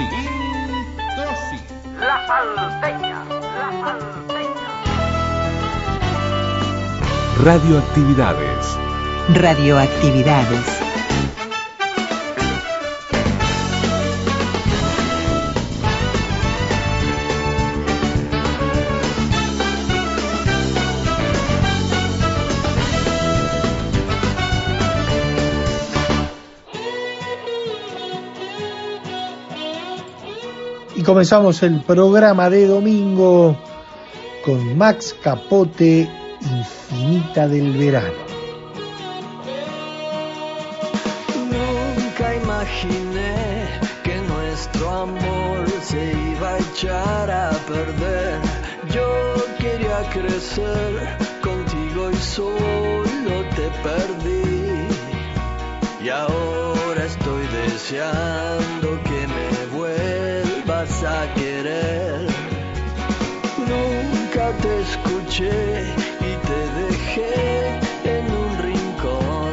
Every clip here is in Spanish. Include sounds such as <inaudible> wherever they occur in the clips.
Introsi. La salteña, la salteña. Radioactividades. Radioactividades. Comenzamos el programa de domingo con Max Capote, Infinita del Verano. Nunca imaginé que nuestro amor se iba a echar a perder. Yo quería crecer contigo y solo te perdí. Y ahora estoy deseando que querer. Nunca te escuché y te dejé en un rincón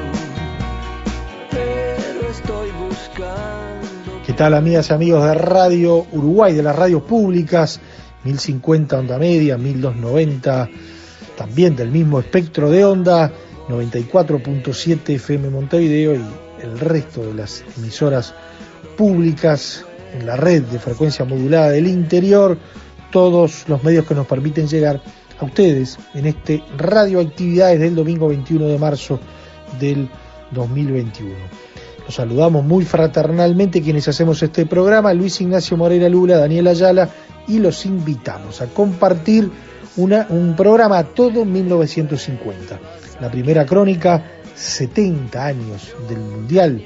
pero estoy buscando. ¿Qué tal amigas y amigos de Radio Uruguay, de las radios públicas? 1050 onda media, 1290, también del mismo espectro de onda, 94.7 FM Montevideo y el resto de las emisoras públicas en la red de frecuencia modulada del interior, todos los medios que nos permiten llegar a ustedes en este Radioactividades del domingo 21 de marzo del 2021. Los saludamos muy fraternalmente quienes hacemos este programa, Luis Ignacio Moreira Lula, Daniel Ayala, y los invitamos a compartir una- un programa todo 1950. La primera crónica, 70 años del Mundial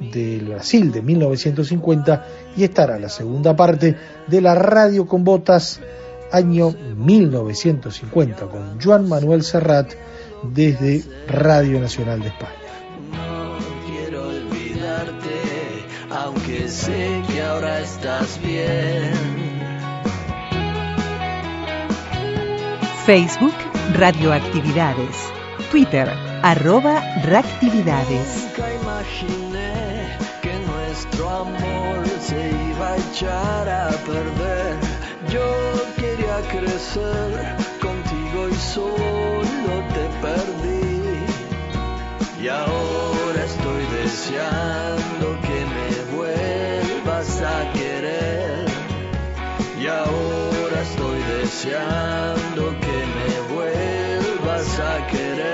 del Brasil de 1950 y estará la segunda parte de la radio con botas año 1950 con Juan Manuel Serrat desde Radio Nacional de España. No quiero olvidarte, aunque sé que ahora estás bien. Facebook Radioactividades. Twitter arroba Reactividades. Nunca imaginé que nuestro amor se iba a echar a perder. Yo quería crecer contigo y solo te perdí. Y ahora estoy deseando que me vuelvas a querer. Y ahora estoy deseando que me vuelvas a querer.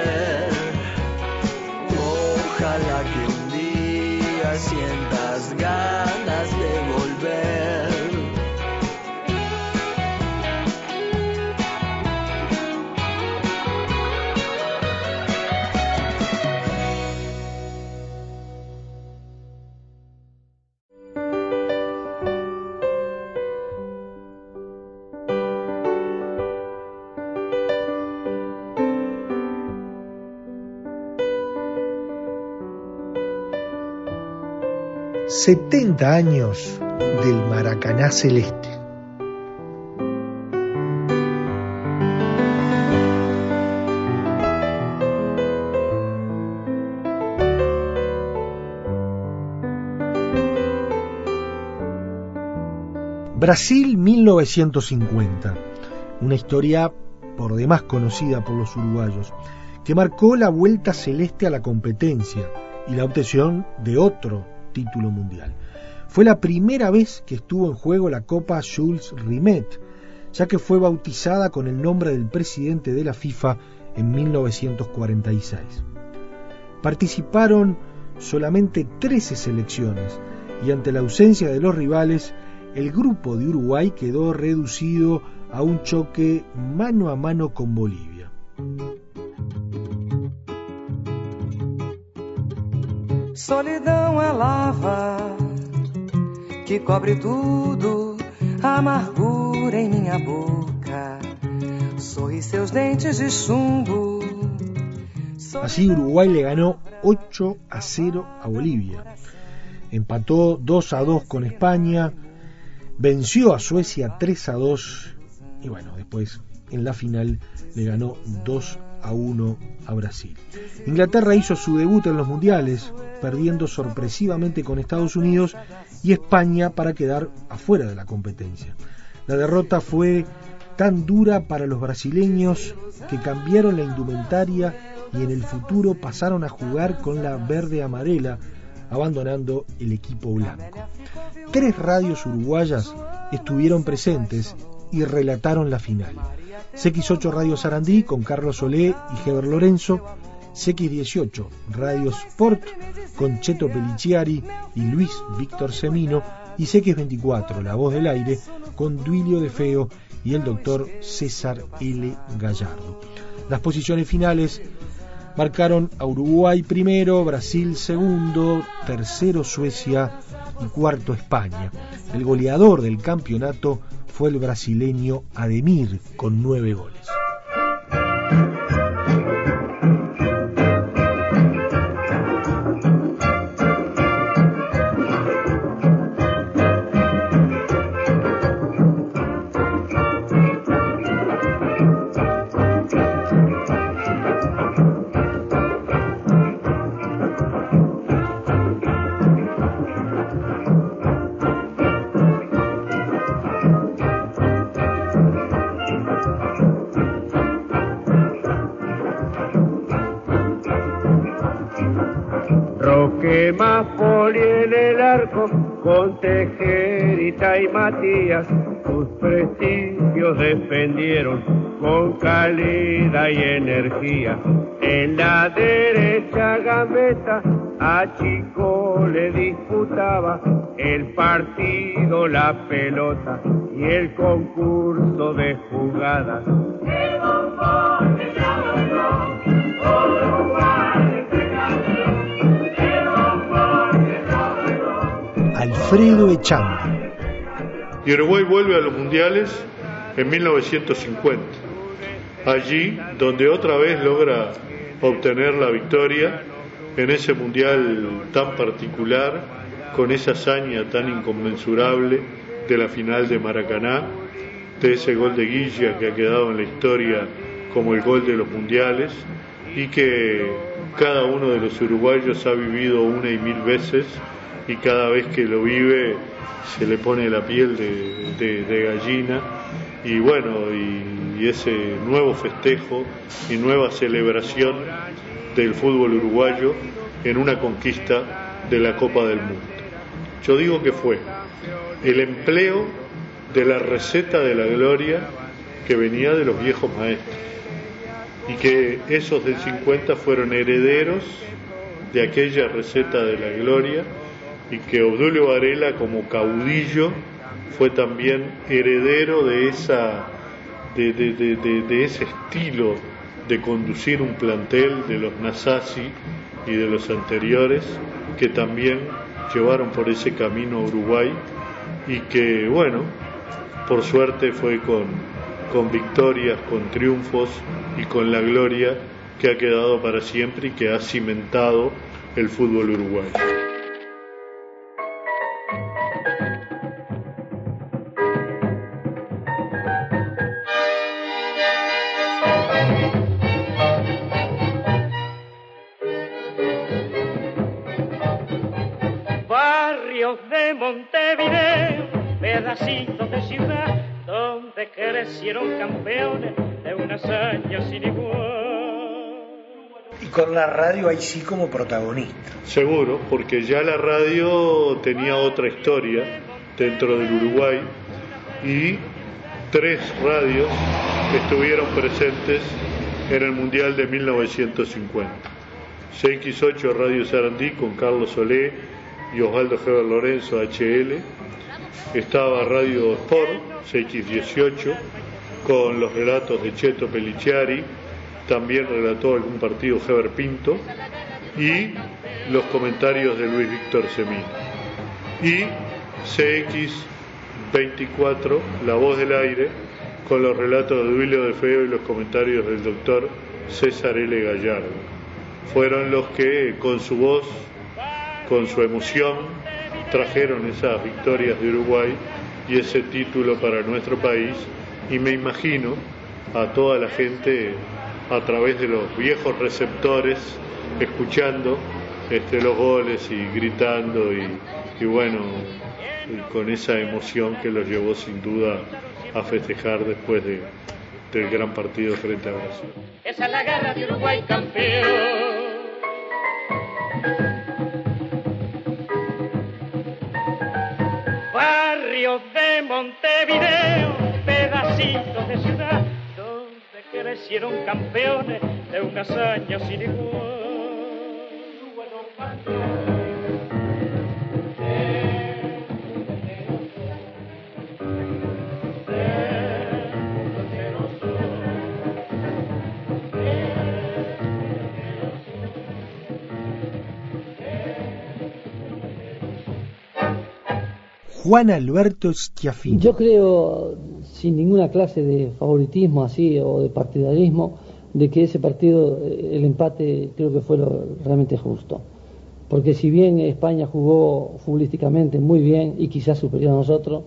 70 años del Maracaná Celeste. Brasil 1950, una historia por demás conocida por los uruguayos, que marcó la vuelta celeste a la competencia y la obtención de otro título mundial. Fue la primera vez que estuvo en juego la Copa Jules Rimet, ya que fue bautizada con el nombre del presidente de la FIFA en 1946. Participaron solamente 13 selecciones y ante la ausencia de los rivales, el grupo de Uruguay quedó reducido a un choque mano a mano con Bolivia. Lava Así Uruguay le ganó 8 a 0 a Bolivia. Empató 2 a 2 con España, venció a Suecia 3 a 2 y bueno, después en la final le ganó 2 a 1 a Brasil. Inglaterra hizo su debut en los mundiales, perdiendo sorpresivamente con Estados Unidos y España para quedar afuera de la competencia. La derrota fue tan dura para los brasileños que cambiaron la indumentaria y en el futuro pasaron a jugar con la verde amarela, abandonando el equipo blanco. Tres radios uruguayas estuvieron presentes y relataron la final. CX8 Radio Sarandí con Carlos Solé y Heber Lorenzo, CX18 Radio Sport con Cheto Peliciari y Luis Víctor Semino y CX24 La Voz del Aire con Duilio de Feo y el doctor César L. Gallardo. Las posiciones finales marcaron a Uruguay primero, Brasil segundo, tercero Suecia y cuarto España. El goleador del campeonato fue el brasileño Ademir con nueve goles. Más poli en el arco con Tejerita y Matías sus prestigios defendieron con calidad y energía. En la derecha gambeta a Chico le disputaba el partido, la pelota y el concurso de jugadas. Alfredo Echandi. Y Uruguay vuelve a los mundiales en 1950. Allí donde otra vez logra obtener la victoria en ese mundial tan particular, con esa hazaña tan inconmensurable de la final de Maracaná, de ese gol de Guilla que ha quedado en la historia como el gol de los mundiales y que cada uno de los uruguayos ha vivido una y mil veces y cada vez que lo vive se le pone la piel de, gallina y bueno, y, y ese nuevo festejo y nueva celebración del fútbol uruguayo en una conquista de la Copa del Mundo. Yo digo que fue el empleo de la receta de la gloria que venía de los viejos maestros y que esos del 50 fueron herederos de aquella receta de la gloria y que Obdulio Varela como caudillo fue también heredero de esa de, ese estilo de conducir un plantel de los Nasasi y de los anteriores que también llevaron por ese camino a Uruguay y que bueno por suerte fue con, con victorias, con triunfos y con la gloria que ha quedado para siempre y que ha cimentado el fútbol uruguayo. Pedacitos de ciudad, donde crecieron campeones de una hazaña sin igual. Y con la radio ahí sí como protagonista. Seguro, porque ya la radio tenía otra historia dentro del Uruguay y tres radios estuvieron presentes en el Mundial de 1950. CX8 Radio Sarandí con Carlos Solé y Osvaldo Heber Lorenzo HL. Estaba Radio Sport CX18 con los relatos de Cheto Peliciari. También relató algún partido Heber Pinto. Y los comentarios de Luis Víctor Semín. Y CX24, La Voz del Aire, con los relatos de Duilio de Feo y los comentarios del doctor César L. Gallardo. Fueron los que con su voz, con su emoción, trajeron esas victorias de Uruguay y ese título para nuestro país y me imagino a toda la gente a través de los viejos receptores escuchando este, los goles y gritando y, bueno, con esa emoción que los llevó sin duda a festejar después de, del gran partido frente a Brasil. Esa es la guerra de Uruguay campeón. De Montevideo, pedacitos de ciudad, donde crecieron campeones de una hazaña sin igual. Juan Alberto Schiaffini. Yo creo, sin ninguna clase de favoritismo así o de partidarismo, de que ese partido, eh, el empate, creo que fue lo realmente justo. Porque si bien España jugó futbolísticamente muy bien y quizás superior a nosotros,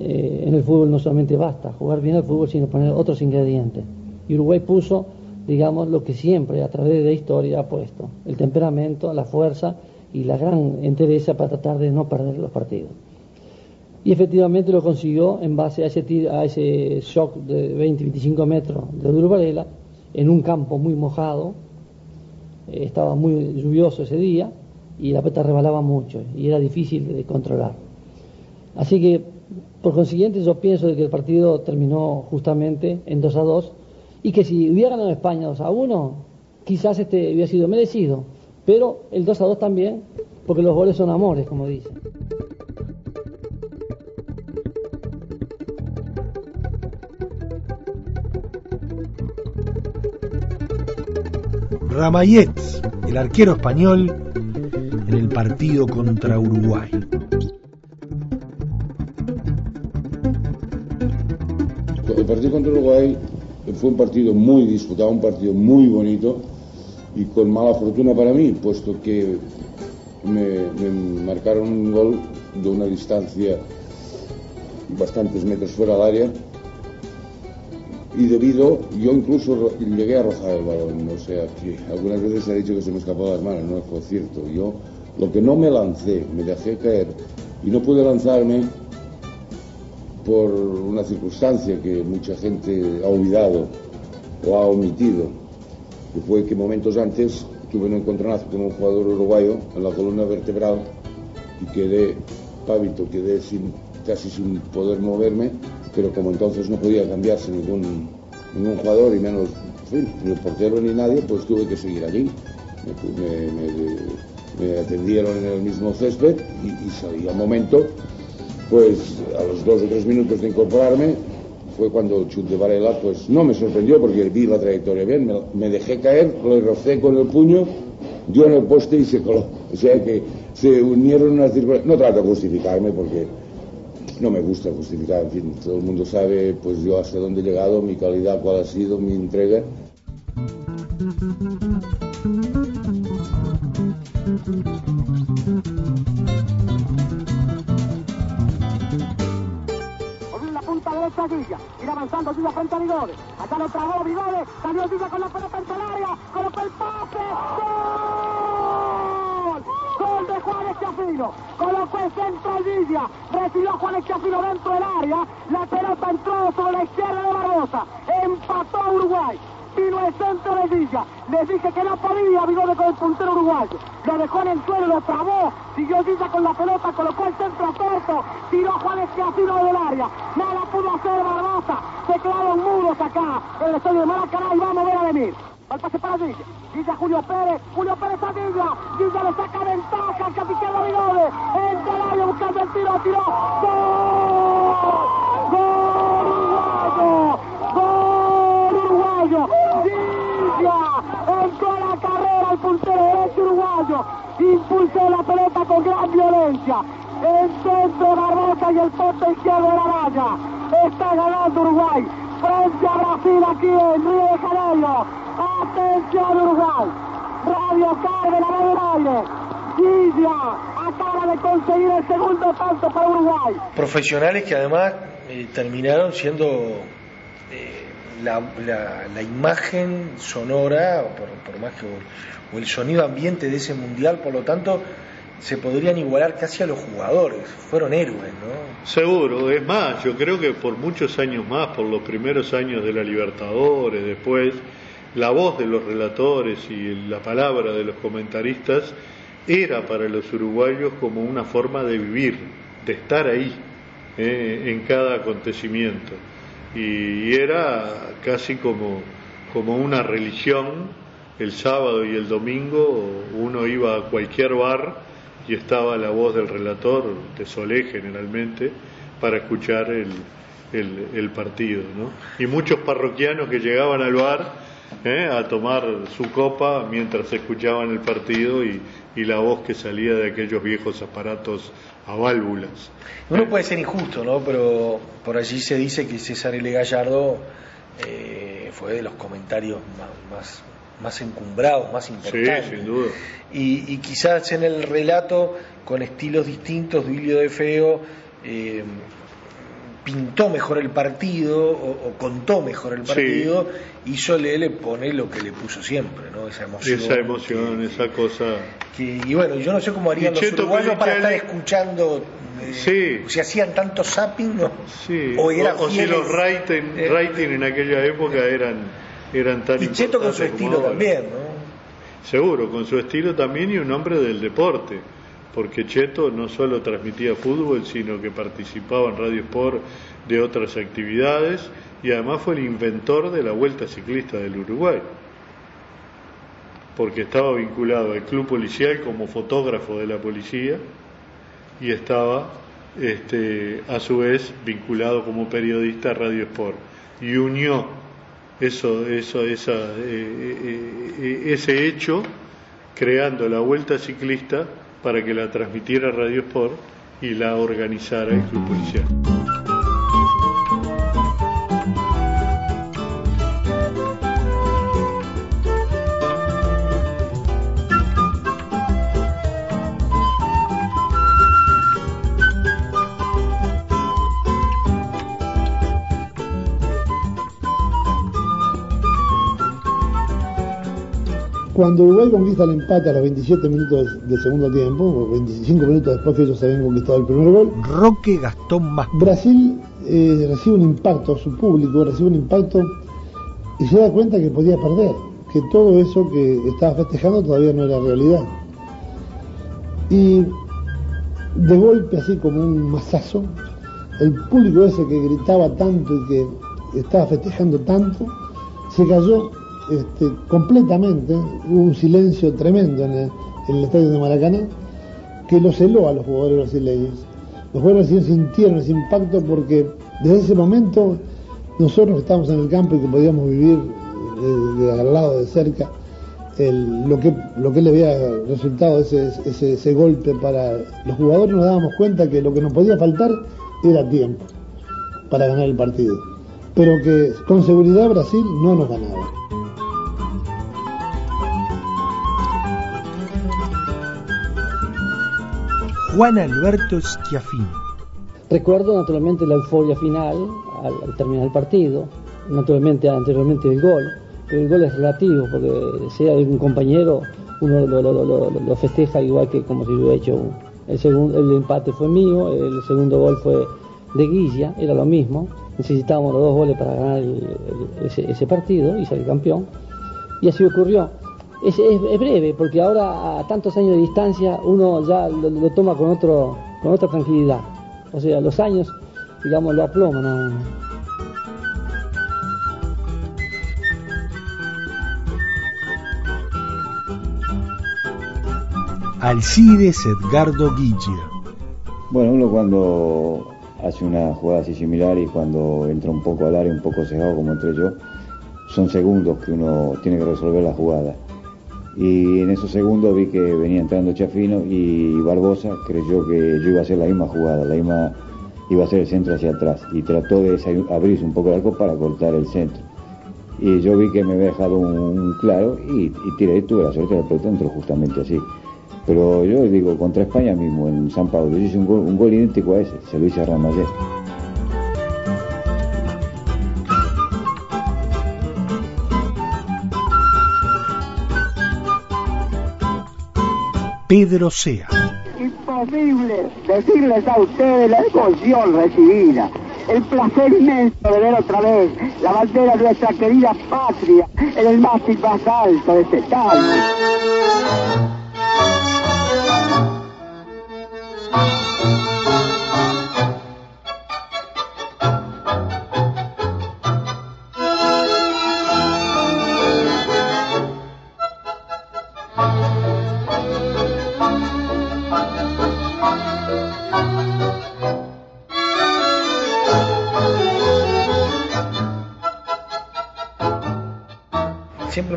eh, en el fútbol no solamente basta jugar bien al fútbol, sino poner otros ingredientes. Y Uruguay puso, digamos, lo que siempre a través de la historia ha puesto, el temperamento, la fuerza y la gran entereza para tratar de no perder los partidos. Y efectivamente lo consiguió en base a ese, shock de 20-25 metros de Duro Varela, en un campo muy mojado, eh, estaba muy lluvioso ese día y la pelota rebalaba mucho y era difícil de controlar. Así que, por consiguiente, yo pienso de que el partido terminó justamente en 2 a 2 y que si hubiera ganado España 2 a 1, quizás este hubiera sido merecido, pero el 2 a 2 también, porque los goles son amores, como dicen. Ramayet, el arquero español, en el partido contra Uruguay. El partido contra Uruguay fue un partido muy disputado, un partido muy bonito y con mala fortuna para mí, puesto que me, me marcaron un gol de una distancia bastantes metros fuera del área y debido, yo incluso llegué a rozar el balón, o sea que algunas veces se ha dicho que se me escapó de las manos, no fue cierto. Yo lo que no me lancé, me dejé caer y no pude lanzarme por una circunstancia que mucha gente ha olvidado o ha omitido, que fue que momentos antes tuve un encontronazo con un jugador uruguayo en la columna vertebral y quedé pávito, quedé sin, casi sin poder moverme pero como entonces no podía cambiarse ningún, ningún jugador y menos ni el portero ni nadie, pues tuve que seguir allí. Me, atendieron en el mismo césped y, salí al momento, pues a los dos o tres minutos de incorporarme, fue cuando el chute de Varela, pues no me sorprendió porque vi la trayectoria bien, me, me dejé caer, lo rocé con el puño, dio en el poste y se coló. <laughs> O sea que se unieron unas circunstancias. No trato de justificarme porque no me gusta justificar, en fin, todo el mundo sabe pues yo hasta dónde he llegado, mi calidad, cuál ha sido, mi entrega. Derecha ir avanzando Villa frente a acá lo trabó Vigode, salió Villa con la pelota en área, colocó el pase, ¡gol! Gol de Juan Escafino, colocó el centro Villa, recibió Juan Escafino dentro del área, la pelota entró sobre la izquierda de Barbosa, empató a Uruguay, vino el centro de Villa, le dije que no podía Vigode con el puntero uruguayo, lo dejó en el suelo, lo trabó, siguió Villa con la pelota, colocó el centro a Puerto, tiró Juan Escafino del área, nada pudo hacer Barbosa, se quedaron muros acá el estadio de Maracaná y vamos a ver a venir. Al pase para Villa. Julio Pérez. Julio Pérez a Villa. Villa le saca ventaja al capitán Vigode. Entra al área buscando el tiro. Tiró. ¡Gol! ¡Gol uruguayo! ¡Gol uruguayo! Villa entró a la carrera el puntero derecho uruguayo. impulsó la pelota con gran violencia. El centro Barbosa y el poste izquierdo de la valla. Está ganando Uruguay frente a Brasil aquí en Río de Janeiro. Atención Uruguay. Radio Carve la mano del aire. Guilla acaba de conseguir el segundo tanto para Uruguay. Profesionales que además eh, terminaron siendo eh, la, la- la imagen sonora, por, por más que o el sonido ambiente de ese mundial, por lo tanto, se podrían igualar casi a los jugadores. Fueron héroes, ¿no? Seguro, es más, yo creo que por muchos años más, por los primeros años de la Libertadores, después, la voz de los relatores y la palabra de los comentaristas era para los uruguayos como una forma de vivir, de estar ahí, eh, en cada acontecimiento. Y era casi como, como una religión, el sábado y el domingo uno iba a cualquier bar y estaba la voz del relator, de Solé generalmente, para escuchar el, el- partido. ¿no? Y muchos parroquianos que llegaban al bar ¿eh? a tomar su copa mientras escuchaban el partido y, y la voz que salía de aquellos viejos aparatos a válvulas. Uno puede ser injusto, ¿no? Pero por allí se dice que César L. Gallardo eh, fue de los comentarios más, más encumbrados, más Sí, importantes. sin duda. Y, y quizás en el relato, con estilos distintos, Duilio de Feo eh, pintó mejor el partido o, o contó mejor el Sí. partido y Solé le pone lo que le puso siempre, ¿no? Esa emoción. Esa emoción, esa cosa. que- y bueno, yo no sé cómo harían los uruguayos para estar escuchando. eh, Si hacían tanto zapping, ¿no? Sí, O eran o si los rating, Eh. rating en aquella época eran, eran tan Y Cheto con su estilo también, ¿no? Seguro, con su estilo también y un hombre del deporte, porque Cheto no solo transmitía fútbol, sino que participaba en Radio Sport de otras actividades y además fue el inventor de la Vuelta Ciclista del Uruguay, porque estaba vinculado al club policial como fotógrafo de la policía y estaba este, a su vez vinculado como periodista a Radio Sport y unió eso, eso, esa, eh, eh, eh, ese hecho creando la vuelta ciclista para que la transmitiera Radio Sport y la organizara el Club Policial. Cuando Uruguay conquista el empate a los 27 minutos del segundo tiempo, o 25 minutos después que ellos habían conquistado el primer gol, Roque Gastón más Brasil eh, recibe un impacto, su público recibe un impacto y se da cuenta que podía perder, que todo eso que estaba festejando todavía no era realidad. Y de golpe, así como un mazazo, el público ese que gritaba tanto y que estaba festejando tanto, se cayó este, completamente, hubo un silencio tremendo en el, estadio de Maracaná, que lo celó a los jugadores brasileños. Los jugadores brasileños sintieron ese impacto porque desde ese momento nosotros que estábamos en el campo y que podíamos vivir de, al lado, de cerca, lo, que, lo que le había resultado ese, ese golpe para los jugadores, nos dábamos cuenta que lo que nos podía faltar era tiempo para ganar el partido. Pero que con seguridad Brasil no nos ganaba. Juan Alberto Schiaffino. Recuerdo naturalmente la euforia final al, terminar el partido, naturalmente anteriormente el gol, pero el gol es relativo porque sea de un compañero uno lo, festeja igual que como si hubiera hecho uno. El, segundo, el empate fue mío, el segundo gol fue de Guilla, era lo mismo, necesitábamos los dos goles para ganar ese, ese partido y salir campeón, y así ocurrió. Es, es- es breve, porque ahora a tantos años de distancia uno ya lo, lo toma con, otro, con otra tranquilidad. O sea, los años, digamos, lo aploman a uno. Alcides Edgardo Guilla. Bueno, uno cuando hace una jugada así similar y cuando entra un poco al área, un poco cegado como entré yo, son segundos que uno tiene que resolver la jugada. Y en esos segundos vi que venía entrando Chafino y Barbosa creyó que yo iba a hacer la misma jugada, la misma iba a ser el centro hacia atrás y trató de abrirse un poco el arco para cortar el centro. Y yo vi que me había dejado un, claro y, y tiré y tuve la suerte de pelota entró justamente así. Pero yo digo, contra España mismo, en San Pablo, yo hice un gol, un gol idéntico a ese, se lo hice a. Pedro Sea. Imposible decirles a ustedes la emoción recibida, el placer inmenso de ver otra vez la bandera de nuestra querida patria en el mástil más alto de este estadio.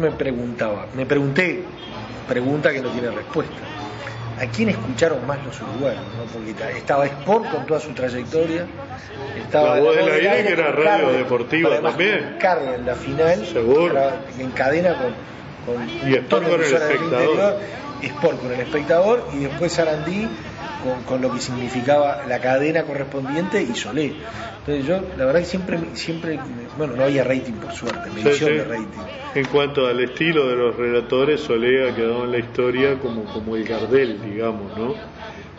Me preguntaba, me pregunté, pregunta que no tiene respuesta. ¿A quién escucharon más los uruguayos? no? Porque ta- estaba Sport con toda su trayectoria, estaba La voz del aire, que era radio deportiva también. Carmen en la final, Seguro. era en cadena con, con Y Sport con el espectador. interior, Sport con el espectador y después Sarandí con, con lo que significaba la cadena correspondiente y Solé. Entonces yo, la verdad que siempre, siempre, bueno, no había rating por suerte, medición sí. de rating. En cuanto al estilo de los relatores, Solé ha quedado en la historia como, como el Gardel, digamos, ¿no?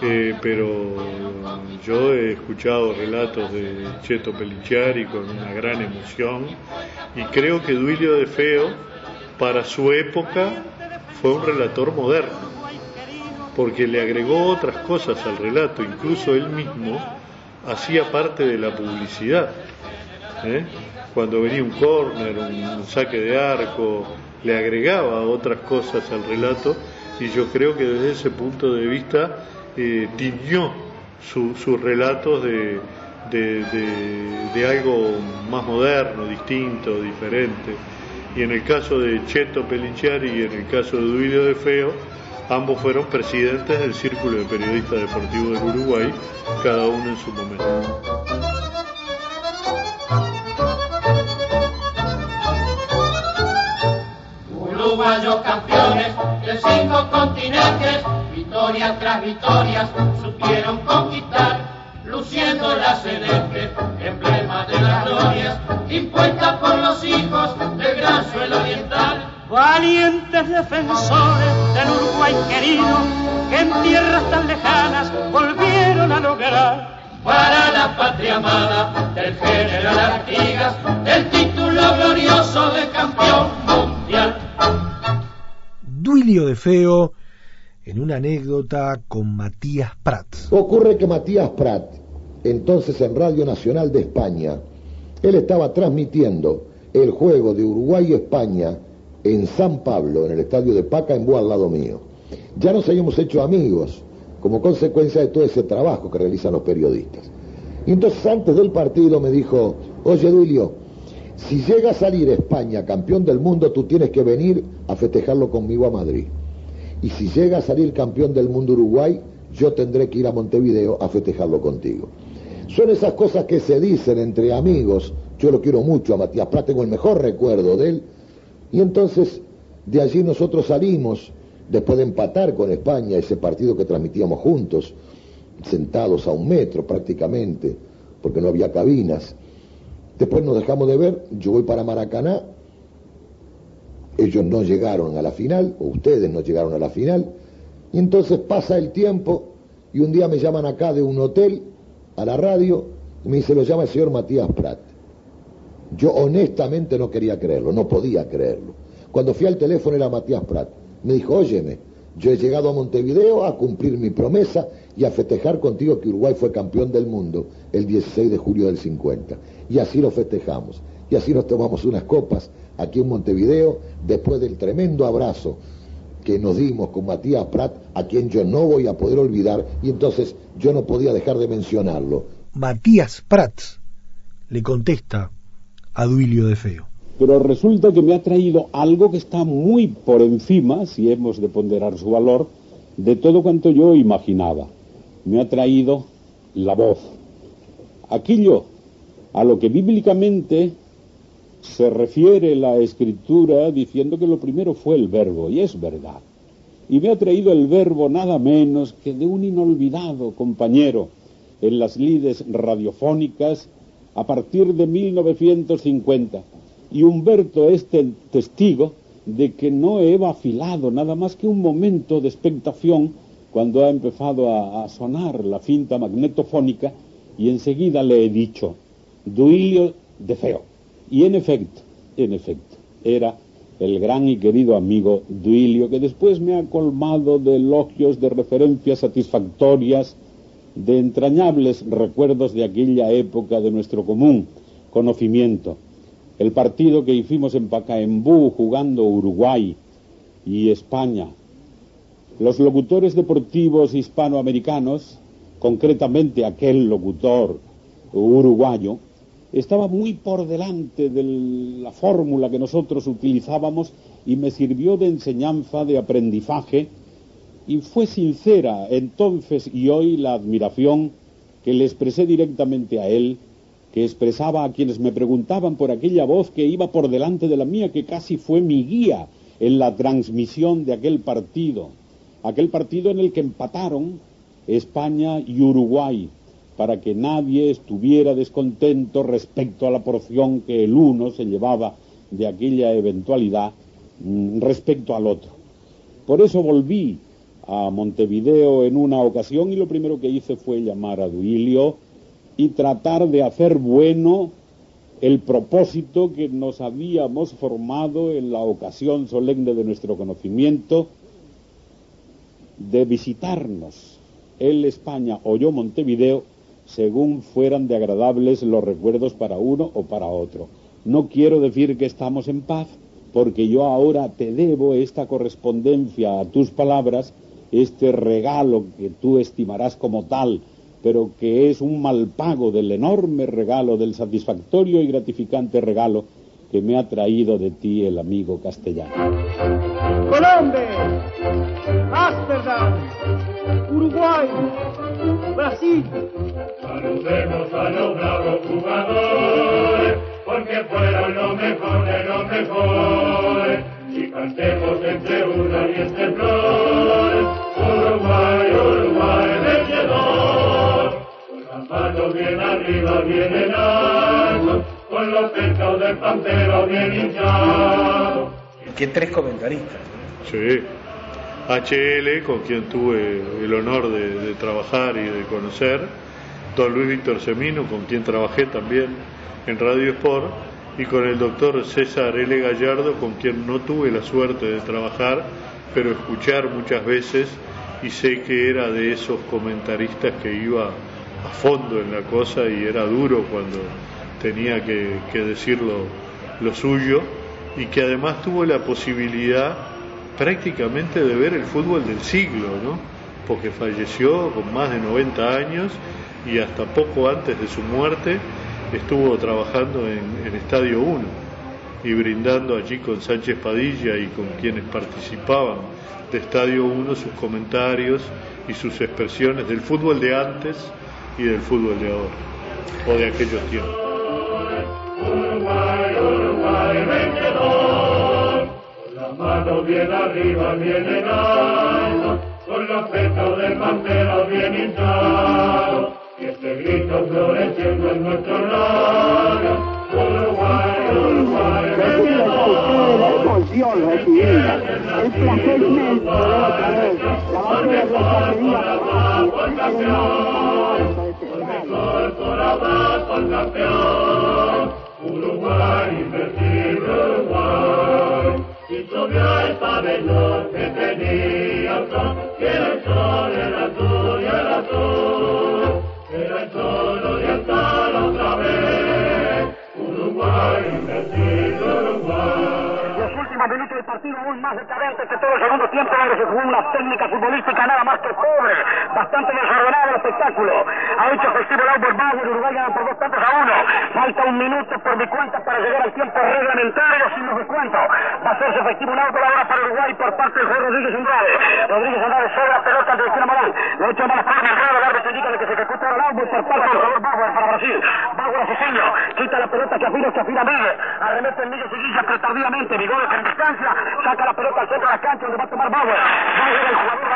Eh, pero yo he escuchado relatos de Cheto Pelichari con una gran emoción y creo que Duilio de Feo, para su época, fue un relator moderno, porque le agregó otras cosas al relato, incluso él mismo hacía parte de la publicidad. ¿eh? Cuando venía un córner, un saque de arco, le agregaba otras cosas al relato y yo creo que desde ese punto de vista eh, tiñó su- sus relatos de, algo más moderno, distinto, diferente. Y en el caso de Cheto Pelinciari y en el caso de Duilio de Feo, ambos fueron presidentes del Círculo de Periodistas Deportivos del Uruguay, cada uno en su momento. Uruguayos campeones de cinco continentes, victoria tras victoria, supieron conquistar, luciendo la celeste, emblema de las glorias, impuesta por los hijos Valientes defensores del Uruguay querido, que en tierras tan lejanas volvieron a lograr. Para la patria amada del general Artigas, el título glorioso de campeón mundial. Duilio de Feo en una anécdota con Matías Prats. Ocurre que Matías Prat, entonces en Radio Nacional de España, él estaba transmitiendo el juego de Uruguay-España en San Pablo, en el estadio de Pacaembu al lado mío. Ya nos habíamos hecho amigos como consecuencia de todo ese trabajo que realizan los periodistas. Y entonces antes del partido me dijo, oye Duilio, si llega a salir España campeón del mundo, tú tienes que venir a festejarlo conmigo a Madrid. Y si llega a salir campeón del mundo Uruguay, yo tendré que ir a Montevideo a festejarlo contigo. Son esas cosas que se dicen entre amigos. Yo lo quiero mucho a Matías Prat, tengo el mejor recuerdo de él. Y entonces de allí nosotros salimos, después de empatar con España, ese partido que transmitíamos juntos, sentados a un metro prácticamente, porque no había cabinas. Después nos dejamos de ver, yo voy para Maracaná, ellos no llegaron a la final, o ustedes no llegaron a la final, y entonces pasa el tiempo y un día me llaman acá de un hotel a la radio y me dice, lo llama el señor Matías Prat. Yo honestamente no quería creerlo, no podía creerlo. Cuando fui al teléfono era Matías Prat. Me dijo, óyeme, yo he llegado a Montevideo a cumplir mi promesa y a festejar contigo que Uruguay fue campeón del mundo el 16 de julio del 50. Y así lo festejamos. Y así nos tomamos unas copas aquí en Montevideo después del tremendo abrazo que nos dimos con Matías Prat, a quien yo no voy a poder olvidar, y entonces yo no podía dejar de mencionarlo. Matías Prats le contesta Duilio de Feo. pero resulta que me ha traído algo que está muy por encima, si hemos de ponderar su valor, de todo cuanto yo imaginaba. Me ha traído la voz. Aquello a lo que bíblicamente se refiere la escritura diciendo que lo primero fue el verbo, y es verdad. Y me ha traído el verbo nada menos que de un inolvidado compañero en las lides radiofónicas a partir de 1950. Y Humberto es testigo de que no he vacilado nada más que un momento de expectación cuando ha empezado a, a sonar la cinta magnetofónica y enseguida le he dicho, Duilio de Feo. Y en efecto, en efecto, era el gran y querido amigo Duilio, que después me ha colmado de elogios, de referencias satisfactorias, de entrañables recuerdos de aquella época de nuestro común conocimiento. El partido que hicimos en Pacaembú jugando Uruguay y España. Los locutores deportivos hispanoamericanos, concretamente aquel locutor uruguayo, estaba muy por delante de la fórmula que nosotros utilizábamos y me sirvió de enseñanza, de aprendizaje, y fue sincera entonces y hoy la admiración que le expresé directamente a él, que expresaba a quienes me preguntaban por aquella voz que iba por delante de la mía, que casi fue mi guía en la transmisión de aquel partido, aquel partido en el que empataron España y Uruguay, para que nadie estuviera descontento respecto a la porción que el uno se llevaba de aquella eventualidad mm, respecto al otro. Por eso volví a Montevideo en una ocasión y lo primero que hice fue llamar a Duilio y tratar de hacer bueno el propósito que nos habíamos formado en la ocasión solemne de nuestro conocimiento de visitarnos él España o yo Montevideo según fueran de agradables los recuerdos para uno o para otro. No quiero decir que estamos en paz, porque yo ahora te debo esta correspondencia a tus palabras, este regalo que tú estimarás como tal, pero que es un mal pago del enorme regalo, del satisfactorio y gratificante regalo que me ha traído de ti el amigo castellano. Colombia, Ámsterdam, Uruguay, Brasil. Saludemos a los bravos jugadores, porque fueron lo mejor de lo mejor. Y cantemos entre una y entre flores, Uruguay, Uruguay, vencedor. Con las manos bien arriba, bien en alto, con los pechos del pantero bien hinchados. Que tres comentaristas. Sí. HL, con quien tuve el honor de, de, trabajar y de conocer, don Luis Víctor Semino, con quien trabajé también en Radio Sport, y con el doctor César L. Gallardo, con quien no tuve la suerte de trabajar, pero escuchar muchas veces, y sé que era de esos comentaristas que iba a fondo en la cosa y era duro cuando tenía que, que decir lo, suyo, y que además tuvo la posibilidad prácticamente de ver el fútbol del siglo, ¿no? Porque falleció con más de 90 años y hasta poco antes de su muerte estuvo trabajando en, en Estadio 1 y brindando allí con Sánchez Padilla y con quienes participaban de Estadio 1 sus comentarios y sus expresiones del fútbol de antes y del fútbol de ahora, o de aquellos tiempos. Uruguay, Uruguay, vencedor. Con las manos bien arriba, bien en alto, con los pechos del pantero bien hinchados. Y este grito floreciendo en nuestro lado. Uruguay, Uruguay, vencedor. la emoción recibida, el placer inmenso de otra vez, la batalla de nuestra querida Mejor por abajo al campeón. Uruguay, invencible Uruguay. Y subió el pabellón que tenía el sol, que era el sol, era azul y el azul. Partido aún más decadente que todo el segundo tiempo donde se jugó una técnica futbolística nada más que pobre, bastante desordenado el espectáculo. Ha hecho efectivo el Albert Bauer, Uruguay gana por dos tantos a uno. Falta un minuto por mi cuenta para llegar al tiempo reglamentario sin los descuentos. Va a hacerse efectivo un auto ahora para Uruguay por parte del juez Rodríguez Andrade. Rodríguez Andrade sobre la pelota de Cristina Morán. Lo malas palmas Andrade, el árbitro indica de que se ejecuta el Albert por parte del jugador Bauer para Brasil. Bauer a Ciseño, quita la pelota que afina, que afina Miguel. Arremete en Miguel Seguilla, pero tardíamente. Vigoro que en distancia saca la pelota al centro de la cancha donde va a tomar Bauer. Bauer el jugador.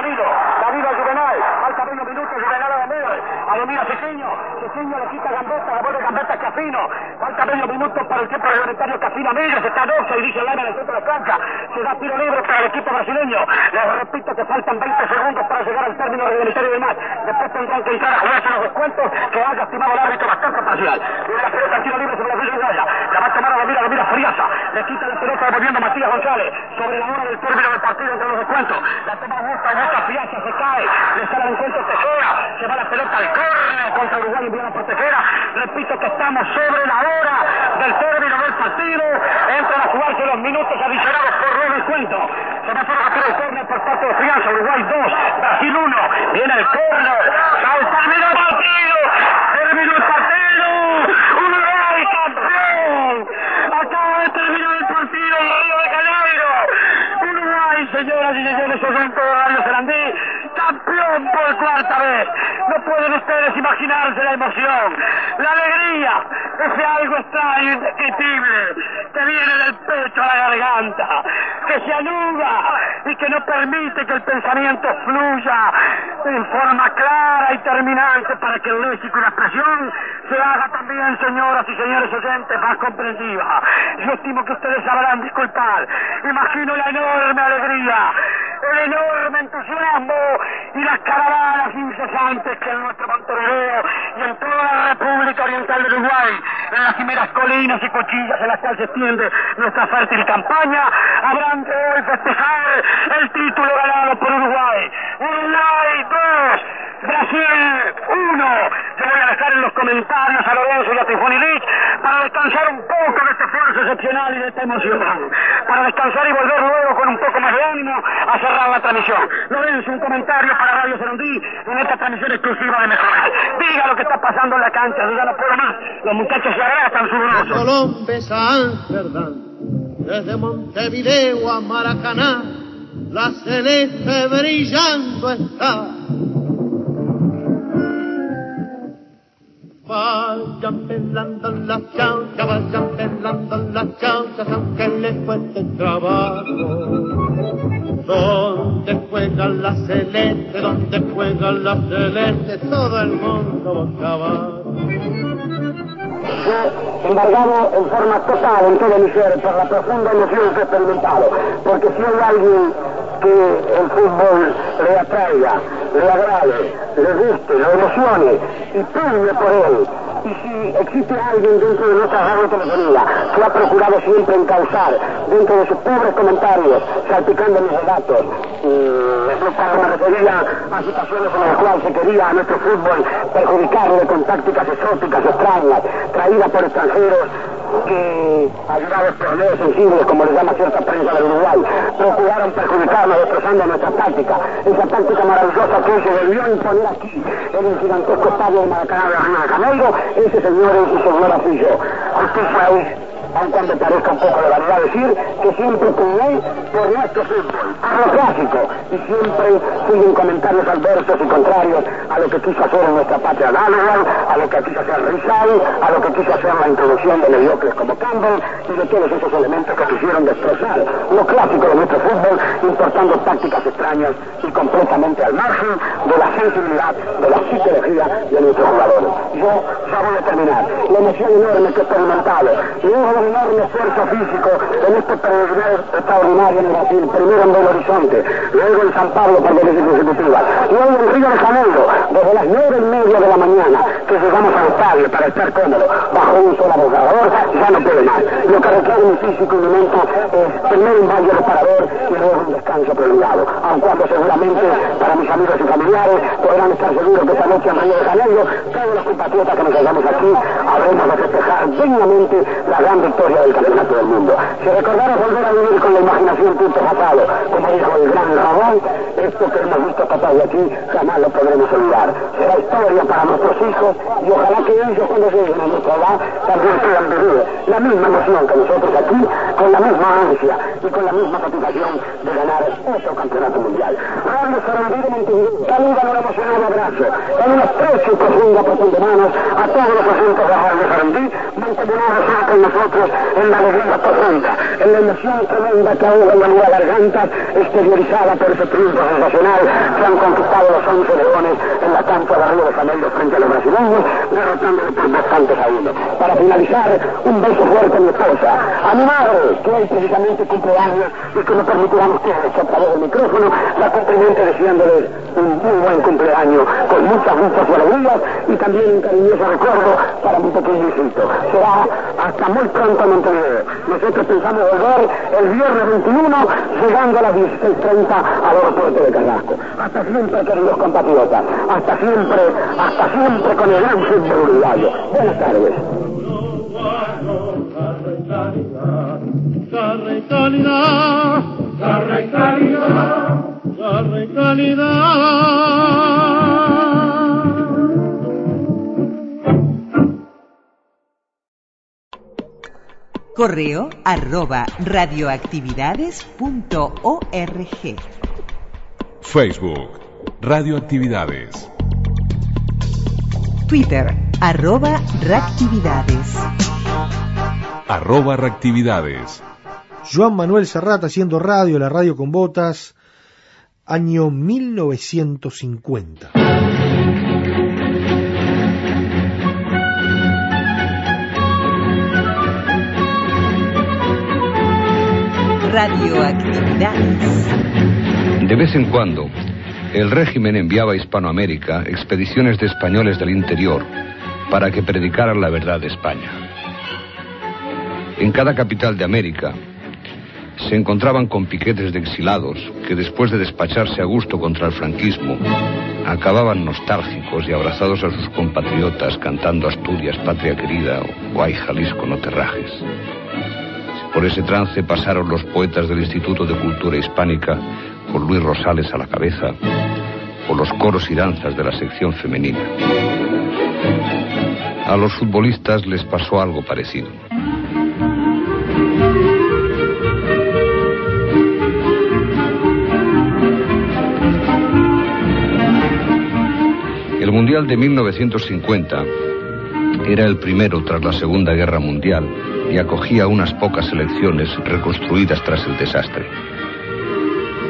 Davido al Juvenal. Falta 20 minutos, Juvenal a Domínguez. A Domínguez Ciseño. Ciseño le quita Gambetta, la vuelve Gambetta Cafino. Falta medio minuto para el tiempo reglamentario Cafino Miguel. Está doxa y dice Lana en el centro de la cancha. Se da tiro libre para el equipo brasileño. Les repito que faltan 20 segundos para llegar al término reglamentario del match. Después tendrán que entrar a jugarse los descuentos que haya estimado el árbitro bastante parcial. Tiene la pelota tiro libre sobre la Villa Uruguaya. La va a tomar a la mira, la mira. Le quita la pelota devolviendo Matías González. Sobre la hora del término del partido entre los descuentos. La toma Augusta, Augusta Friasa se cae. Le sale al encuentro Tejera. Se va la pelota al córner contra Uruguay enviada por Tejera. Repito que estamos sobre la hora del término del partido. Entran a jugarse los minutos adicionados por los descuentos. Se va a hacer el córner por parte de Friasa. Uruguay 2, Brasil 1. Viene el córner. Terminó el partido. Terminó el partido. Uruguay campeón. Acaba de terminar el partido en Río de Janeiro. Uruguay, señoras y señores, oyentes de Radio Serandí, campeón por cuarta vez. No pueden ustedes imaginarse la emoción, la alegría, ese algo extraño, indescriptible, que viene del pecho a la garganta, que se anuda y que no permite que el pensamiento fluya en forma clara y terminante para que el léxico y la expresión se haga también, señoras y señores oyentes, más comprensiva. Yo estimo que ustedes sabrán disculpar. Imagino la enorme alegría, el enorme entusiasmo y las caravanas incesantes que en nuestro Montevideo y en toda la República Oriental del Uruguay, en las primeras colinas y cuchillas en las cuales se extiende nuestra fértil campaña, habrán de hoy festejar el título ganado por Uruguay. Uruguay 2, <laughs> Brasil 1. Yo voy a dejar en los comentarios a Lorenzo y a Tifoni Lich para descansar un poco de este esfuerzo excepcional y de esta emoción. Para descansar y volver luego con un poco más de ánimo a cerrar la transmisión. Lorenzo, un comentario para Radio Serondí en esta transmisión exclusiva de Mejorar. Diga lo que está pasando en la cancha, yo ya no puedo más. Los muchachos se abrazan sudorosos. Colombes a Ámsterdam, desde Montevideo a Maracaná, la celeste brillando está. Vayan pelando las chauchas, vayan pelando las chauchas, aunque les cueste trabajo. Donde juega la celeste, donde juega la celeste, todo el mundo boca abajo. Yo, embargado en forma total en todo mi ser por la profunda emoción que he experimentado, porque si hay alguien que el fútbol le atraiga, le agrade, le guste, lo emocione y pugne por él, y si existe alguien dentro de nuestra radio telefonía que ha procurado siempre encauzar dentro de sus pobres comentarios, salpicando mis relatos, mm, cuando me refería a situaciones en las cuales se quería a nuestro fútbol perjudicarle con tácticas exóticas, extrañas, traídas por extranjeros que, ayudados por leyes sensibles, como le llama cierta prensa del Uruguay, procuraron perjudicarnos destrozando nuestra táctica, esa táctica maravillosa que se a imponer aquí, en el gigantesco estadio de Maracaná de Janeiro, ese señor y señora fui yo. Justicia es, aun cuando parezca un poco de vanidad decir, que siempre pugné por nuestro fútbol, por lo clásico, y siempre siguen comentarios adversos y contrarios a lo que quiso hacer en nuestra patria Donovan, a lo que quiso hacer Rizal, a lo que quiso hacer la introducción de mediocres como Campbell, y de todos esos elementos que quisieron destrozar lo clásico de nuestro fútbol, importando tácticas extrañas y completamente al margen de la sensibilidad, de la psicología de nuestros jugadores. Yo ya voy a terminar. La emoción enorme que experimentado, luego un enorme esfuerzo físico en este peregrinar extraordinario en Brasil, primero en Belo Horizonte, luego en San Pablo por veces consecutivas, luego en Río de Janeiro, desde las nueve y media de la mañana, que llegamos al estadio para estar cómodo, bajo un solo abogador, ya no puede más. Lo que requiere mi físico y mente es primero un baño reparador y luego un descanso prolongado, aun cuando seguramente para mis amigos y familiares podrán estar seguros que esta noche en Río de Janeiro, todos los compatriotas que nos hallamos aquí, habremos de festejar dignamente la gran victoria del Campeonato del Mundo. Si recordara volver a vivir con la imaginación antepasado, como dijo el gran Ramón, esto que hemos visto capaz de aquí jamás lo podremos olvidar. Será historia para nuestros hijos y ojalá que ellos cuando lleguen a nuestra edad también puedan vivir la misma emoción que nosotros aquí, con la misma ansia y con la misma satisfacción de ganar otro campeonato mundial. Radio Sarandí de Montevideo, saludan un emocionado abrazo, con un y profundo apretón de manos a todos los agentes de Radio Sarandí, mancomunados ya con nosotros en la alegría profunda, en la emoción tremenda que ahoga en la garganta, exteriorizada por ese triunfo sensacional que han conquistado los 11 leones en la cancha de Río de Janeiro frente a los brasileños, derrotándole por bastantes a uno. Para finalizar, un beso fuerte a mi esposa, a mi madre, que hoy precisamente cumpleaños y que me permitirán ustedes a través del micrófono la cumplimente deseándoles un muy buen cumpleaños con muchas, muchas alegrías y también un cariñoso recuerdo para mi pequeño hijito. Será hasta muy pronto a Montevideo. Nosotros pensamos volver el viernes 21 llegando a las 16.30 al aeropuerto de Carrasco. Hasta siempre, queridos compatriotas. Hasta siempre, hasta siempre con el gran fútbol uruguayo. Buenas tardes. Correo arroba radioactividades.org. Facebook, Radioactividades. Twitter arroba reactividades. Arroba Reactividades. Joan Manuel Serrat haciendo radio, la radio con botas, año 1950. De vez en cuando, el régimen enviaba a Hispanoamérica expediciones de españoles del interior para que predicaran la verdad de España. En cada capital de América se encontraban con piquetes de exilados que después de despacharse a gusto contra el franquismo, acababan nostálgicos y abrazados a sus compatriotas cantando Asturias, patria querida o Ay Jalisco, no te rajes. Por ese trance pasaron los poetas del Instituto de Cultura Hispánica, con Luis Rosales a la cabeza, o los coros y danzas de la sección femenina. A los futbolistas les pasó algo parecido. El Mundial de 1950 era el primero tras la Segunda Guerra Mundial y acogía unas pocas selecciones reconstruidas tras el desastre.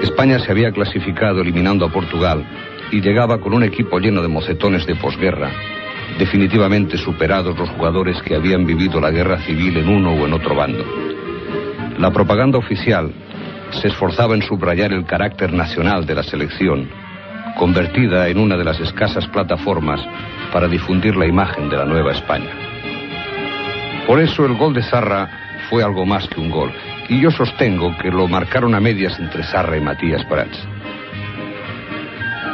España se había clasificado eliminando a Portugal y llegaba con un equipo lleno de mocetones de posguerra, definitivamente superados los jugadores que habían vivido la guerra civil en uno o en otro bando. La propaganda oficial se esforzaba en subrayar el carácter nacional de la selección, convertida en una de las escasas plataformas para difundir la imagen de la nueva España. Por eso el gol de Zarra fue algo más que un gol, y yo sostengo que lo marcaron a medias entre Zarra y Matías Prats.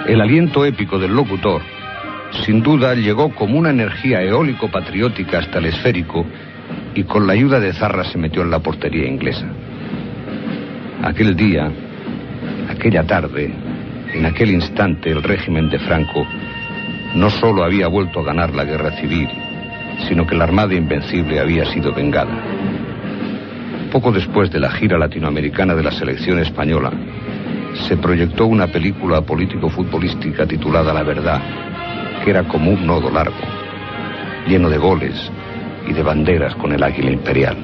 El aliento épico del locutor, sin duda, llegó como una energía eólico-patriótica hasta el esférico y con la ayuda de Zarra se metió en la portería inglesa. Aquel día, aquella tarde, en aquel instante el régimen de Franco no solo había vuelto a ganar la guerra civil, sino que la Armada Invencible había sido vengada. Poco después de la gira latinoamericana de la selección española, se proyectó una película político-futbolística titulada La Verdad, que era como un nodo largo, lleno de goles y de banderas con el águila imperial.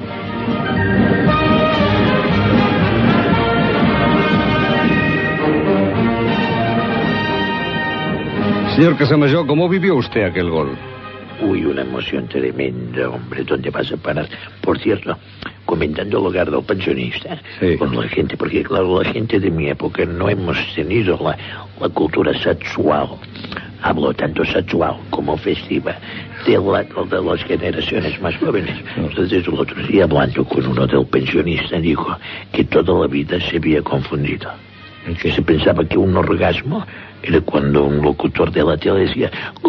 Señor Casamayor, ¿cómo vivió usted aquel gol? Uy, una emoción tremenda, hombre. ¿Dónde vas a parar? Por cierto, comentando el hogar del pensionista con la gente, porque claro, la gente de mi época no hemos tenido la, la cultura sexual. Hablo tanto sexual como festiva de, la, de las generaciones más jóvenes. Entonces el otro día hablando con uno del pensionista dijo que toda la vida se había confundido. Que se pensaba que un orgasmo era cuando un locutor de la tele decía que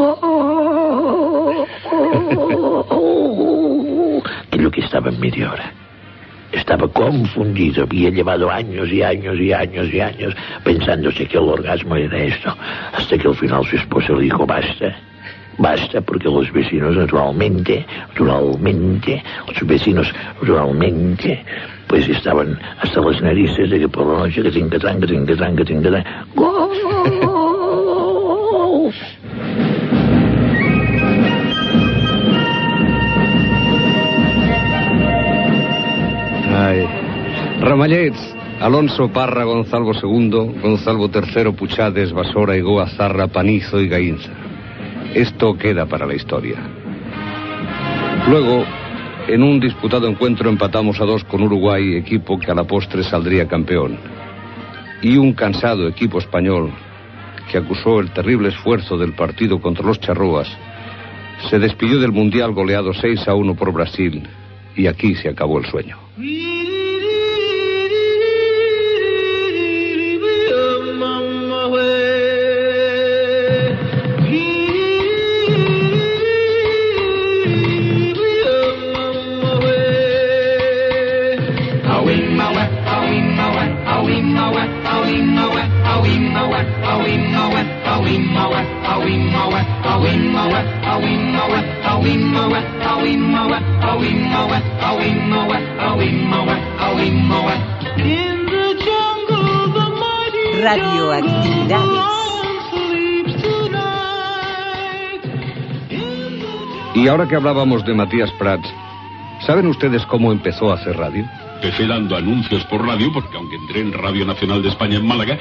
lo que estaba en media hora. estaba confundido, había llevado años y años y años y años pensándose que el orgasmo era esto, hasta que al final su esposa le dijo basta. Basta porque los vecinos naturalmente, naturalmente, los vecinos naturalmente, pues estaban hasta las narices de que por la noche que tinga tranca, tinga tranca, tinga tranca. <laughs> Ramallets, Alonso Parra, Gonzalo II, Gonzalo III, Puchades, Basora, Igoa, Zarra, Panizo y Gainza. Esto queda para la historia. Luego, en un disputado encuentro empatamos a dos con Uruguay, equipo que a la postre saldría campeón. Y un cansado equipo español que acusó el terrible esfuerzo del partido contra los charrúas, se despidió del Mundial goleado 6 a 1 por Brasil y aquí se acabó el sueño. Radioactividades. Y ahora que hablábamos de Matías Prats, ¿saben ustedes cómo empezó a hacer radio? Empecé dando anuncios por radio porque aunque entré en Radio Nacional de España en Málaga,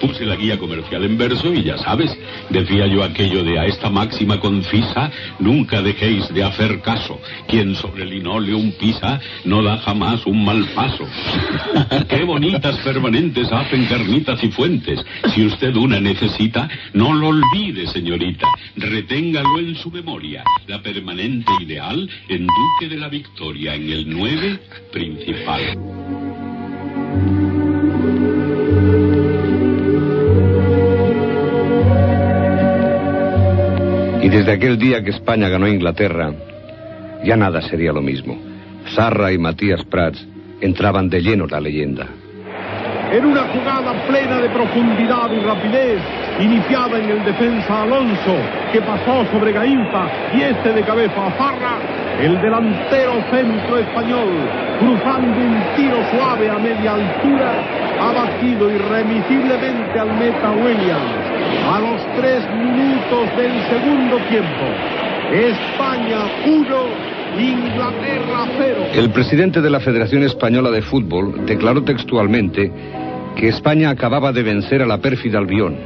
puse la guía comercial en verso y ya sabes, decía yo aquello de a esta máxima concisa, nunca dejéis de hacer caso. Quien sobre linoleum pisa, no da jamás un mal paso. <laughs> Qué bonitas permanentes hacen carnitas y fuentes. Si usted una necesita, no lo olvide, señorita. Reténgalo en su memoria. La permanente ideal en Duque de la Victoria, en el 9 principal. Y desde aquel día que España ganó a Inglaterra, ya nada sería lo mismo. Sarra y Matías Prats entraban de lleno en la leyenda. En una jugada plena de profundidad y rapidez, iniciada en el defensa Alonso, que pasó sobre Gainza y este de cabeza a Farra, el delantero centro español, cruzando un tiro suave a media altura, ha batido irremisiblemente al meta Williams. A los tres minutos del segundo tiempo, España 1, Inglaterra 0. El presidente de la Federación Española de Fútbol declaró textualmente que España acababa de vencer a la pérfida Albión.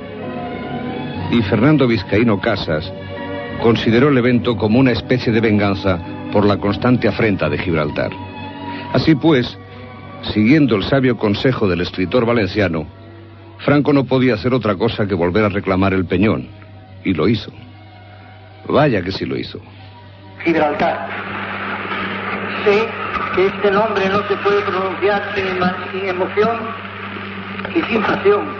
Y Fernando Vizcaíno Casas consideró el evento como una especie de venganza por la constante afrenta de Gibraltar. Así pues, siguiendo el sabio consejo del escritor valenciano, Franco no podía hacer otra cosa que volver a reclamar el peñón. Y lo hizo. Vaya que sí lo hizo. Gibraltar. Sé que este nombre no se puede pronunciar sin, emoción y sin pasión.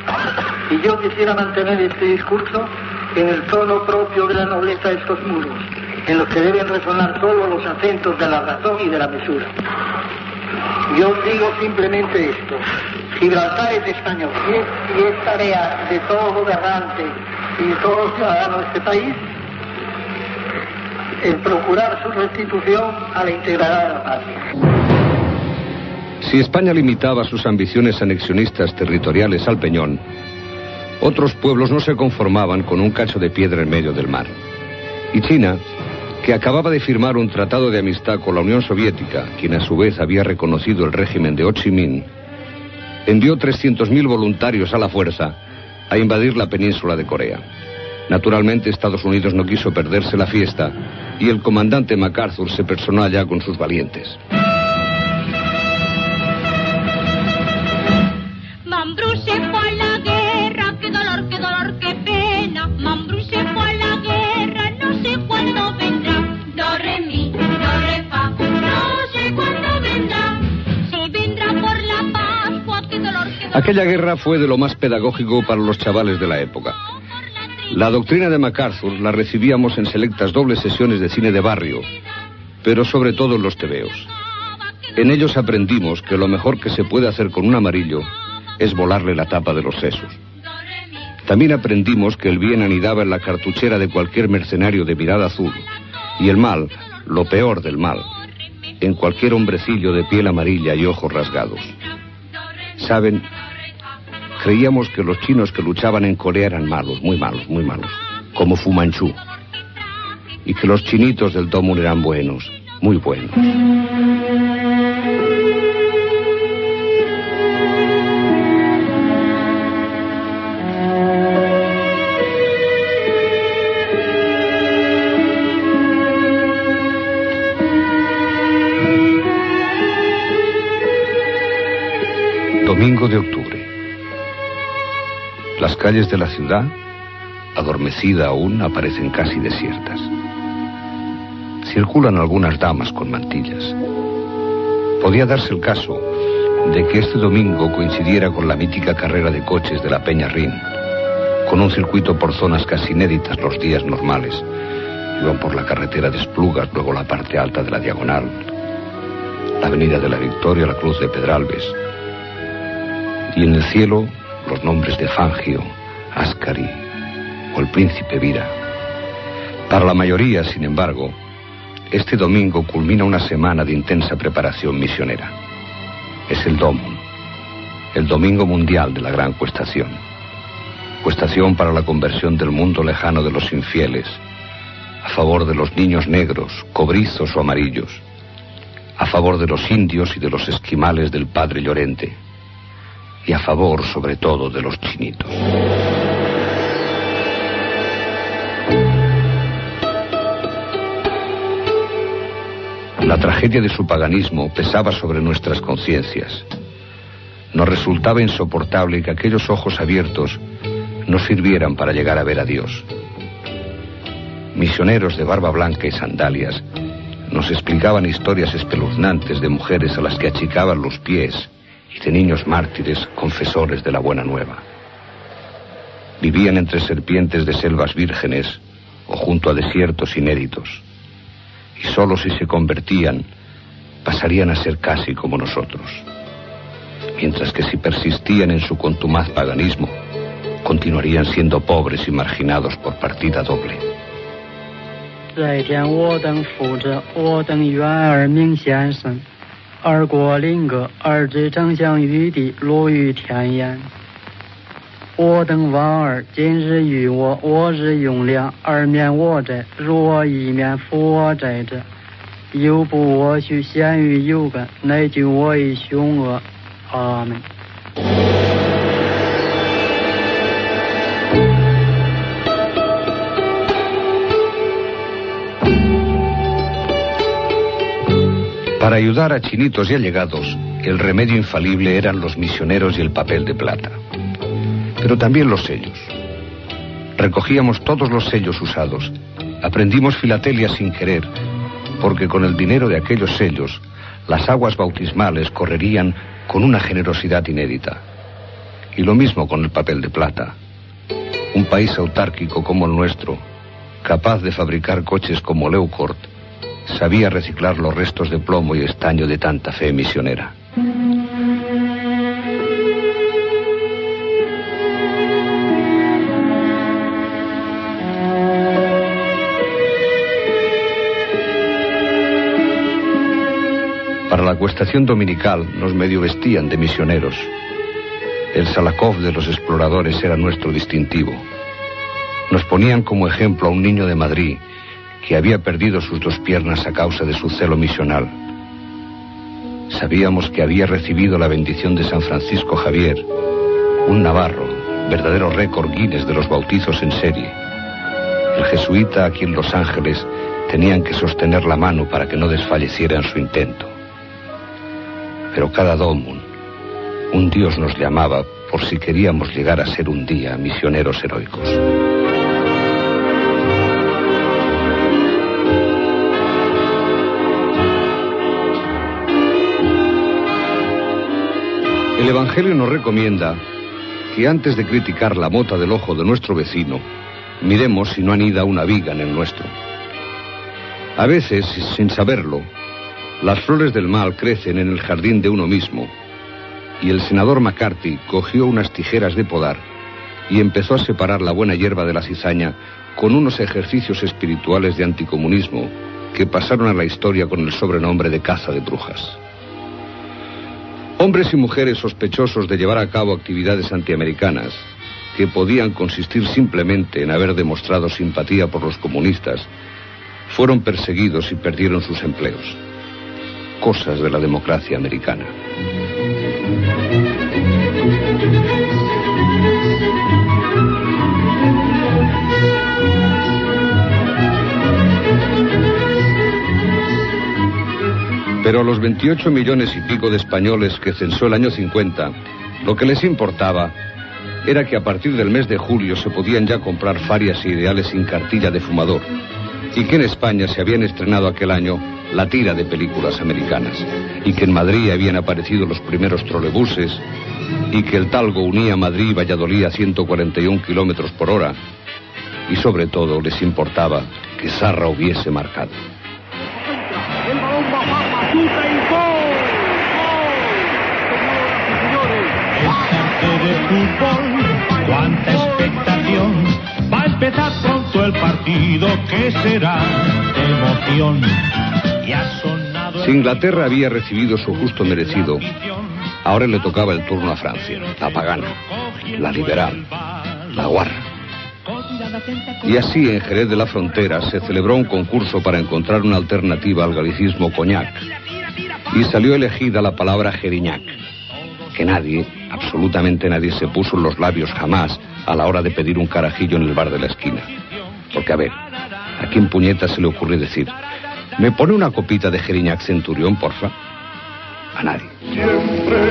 Y yo quisiera mantener este discurso en el tono propio de la nobleza de estos muros, en los que deben resonar solo los acentos de la razón y de la mesura. Yo digo simplemente esto. Gibraltar es español y es, tarea de todo gobernante y de todo ciudadano de este país el procurar su restitución a la integridad de la patria. Si España limitaba sus ambiciones anexionistas territoriales al Peñón, otros pueblos no se conformaban con un cacho de piedra en medio del mar. Y China, que acababa de firmar un tratado de amistad con la Unión Soviética, quien a su vez había reconocido el régimen de Ho Chi Minh, envió 300.000 voluntarios a la fuerza a invadir la península de Corea. Naturalmente Estados Unidos no quiso perderse la fiesta y el comandante MacArthur se personó allá con sus valientes. Aquella guerra fue de lo más pedagógico para los chavales de la época. La doctrina de MacArthur la recibíamos en selectas dobles sesiones de cine de barrio, pero sobre todo en los tebeos. En ellos aprendimos que lo mejor que se puede hacer con un amarillo es volarle la tapa de los sesos. También aprendimos que el bien anidaba en la cartuchera de cualquier mercenario de mirada azul y el mal, lo peor del mal, en cualquier hombrecillo de piel amarilla y ojos rasgados. Saben, creíamos que los chinos que luchaban en Corea eran malos, muy malos, muy malos, como Fu Manchu, y que los chinitos del Domun eran buenos, muy buenos. Domingo de octubre. Las calles de la ciudad, adormecida aún, aparecen casi desiertas. Circulan algunas damas con mantillas. Podía darse el caso de que este domingo coincidiera con la mítica carrera de coches de la Peña Rin, con un circuito por zonas casi inéditas los días normales. Iban por la carretera de Esplugas, luego la parte alta de la Diagonal, la Avenida de la Victoria, la Cruz de Pedralbes, y en el cielo los nombres de Fangio, Ascari o el príncipe Vira. Para la mayoría, sin embargo, este domingo culmina una semana de intensa preparación misionera. Es el Domum, el Domingo Mundial de la Gran Cuestación. Cuestación para la conversión del mundo lejano de los infieles, a favor de los niños negros, cobrizos o amarillos, a favor de los indios y de los esquimales del Padre Llorente y a favor sobre todo de los chinitos. La tragedia de su paganismo pesaba sobre nuestras conciencias. Nos resultaba insoportable que aquellos ojos abiertos no sirvieran para llegar a ver a Dios. Misioneros de barba blanca y sandalias nos explicaban historias espeluznantes de mujeres a las que achicaban los pies y de niños mártires confesores de la buena nueva. Vivían entre serpientes de selvas vírgenes o junto a desiertos inéditos, y solo si se convertían pasarían a ser casi como nosotros, mientras que si persistían en su contumaz paganismo, continuarían siendo pobres y marginados por partida doble. 而过林阁，而知丞相御地，落于天眼。我等望尔今日遇我，我日用粮，而免我债。如我以免夫我债者，又不我许咸于有干，乃救我于凶恶。阿门。Para ayudar a chinitos y allegados, el remedio infalible eran los misioneros y el papel de plata. Pero también los sellos. Recogíamos todos los sellos usados. Aprendimos filatelia sin querer, porque con el dinero de aquellos sellos, las aguas bautismales correrían con una generosidad inédita. Y lo mismo con el papel de plata. Un país autárquico como el nuestro, capaz de fabricar coches como Leucort, sabía reciclar los restos de plomo y estaño de tanta fe misionera. Para la cuestación dominical nos medio vestían de misioneros. El Salakov de los exploradores era nuestro distintivo. Nos ponían como ejemplo a un niño de Madrid que había perdido sus dos piernas a causa de su celo misional. Sabíamos que había recibido la bendición de San Francisco Javier, un navarro, verdadero récord Guinness de los bautizos en serie. El jesuita aquí en Los Ángeles tenían que sostener la mano para que no desfalleciera en su intento. Pero cada domun, un Dios nos llamaba por si queríamos llegar a ser un día misioneros heroicos. El Evangelio nos recomienda que antes de criticar la mota del ojo de nuestro vecino, miremos si no anida una viga en el nuestro. A veces, sin saberlo, Las flores del mal crecen en el jardín de uno mismo. Y el senador McCarthy cogió unas tijeras de podar y empezó a separar la buena hierba de la cizaña con unos ejercicios espirituales de anticomunismo que pasaron a la historia con el sobrenombre de caza de brujas. Hombres y mujeres sospechosos de llevar a cabo actividades antiamericanas, que podían consistir simplemente en haber demostrado simpatía por los comunistas, fueron perseguidos y perdieron sus empleos. Cosas de la democracia americana. Pero a los 28 millones y pico de españoles que censó el año 50, lo que les importaba era que a partir del mes de julio se podían ya comprar farias e ideales sin cartilla de fumador y que en España se habían estrenado aquel año la tira de películas americanas y que en Madrid habían aparecido los primeros trolebuses y que el talgo unía Madrid y Valladolid a 141 kilómetros por hora y sobre todo les importaba que Sarra hubiese marcado. De fútbol, cuánta expectación. Va a empezar pronto el partido que será de emoción. Si Inglaterra había recibido su justo merecido, ahora le tocaba el turno a Francia, la pagana, la liberal, la guarra. Y así en Jerez de la Frontera se celebró un concurso para encontrar una alternativa al galicismo coñac. Y salió elegida la palabra jeriñac, que nadie, absolutamente nadie, se puso los labios jamás a la hora de pedir un carajillo en el bar de la esquina. Porque a ver, ¿a quién puñeta se le ocurre decir, ¿me pone una copita de jeriñac centurión, porfa? A nadie. Siempre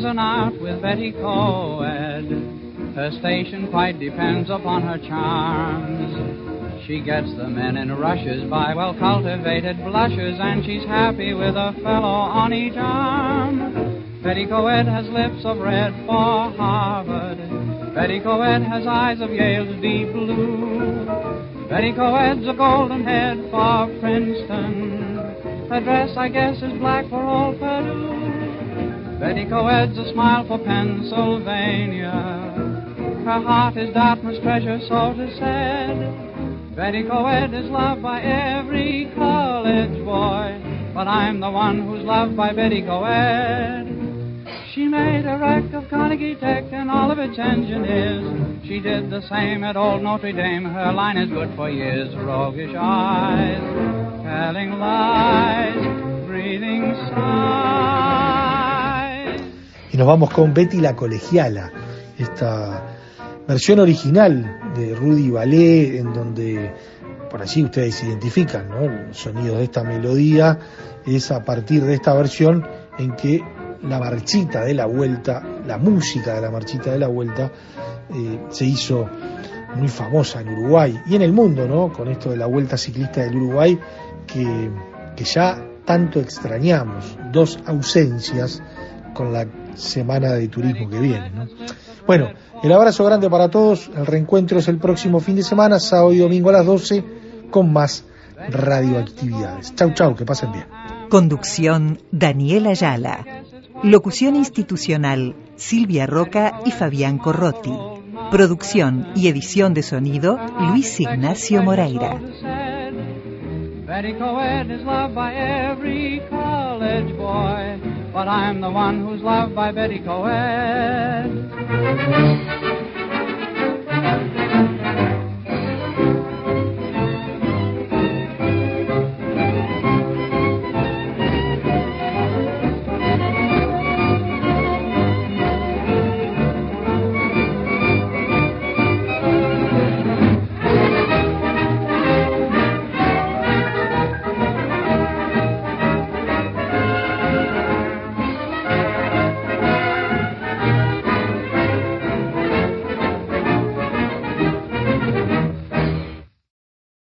Is an art with Betty Coed. Her station quite depends upon her charms. She gets the men in rushes by well cultivated blushes, and she's happy with a fellow on each arm. Betty Coed has lips of red for Harvard. Betty Coed has eyes of Yale's deep blue. Betty Coed's a golden head for Princeton. Her dress, I guess, is black for Purdue. Betty Coed's a smile for Pennsylvania. Her heart is Dartmouth's treasure, so it is said. Betty Coed is loved by every college boy, but I'm the one who's loved by Betty Coed. She made a wreck of Carnegie Tech and all of its engineers. She did the same at old Notre Dame. Her line is good for years. Roguish eyes, telling lies, breathing sighs. Nos vamos con Betty la Colegiala, esta versión original de Rudy Ballet, en donde por allí ustedes identifican, ¿no? Los sonidos de esta melodía es a partir de esta versión en que la marchita de la vuelta, la música de la marchita de la vuelta, eh, se hizo muy famosa en Uruguay y en el mundo, ¿no? Con esto de la vuelta ciclista del Uruguay, que, que ya tanto extrañamos, dos ausencias con la semana de turismo que viene. ¿no? Bueno, el abrazo grande para todos. El reencuentro es el próximo fin de semana, sábado y domingo a las 12, con más radioactividades. Chau, chau, que pasen bien. Conducción Daniela Ayala. Locución institucional Silvia Roca y Fabián Corrotti. Producción y edición de sonido Luis Ignacio Moreira. Betty Coed is loved by every college boy, but I'm the one who's loved by Betty Coed.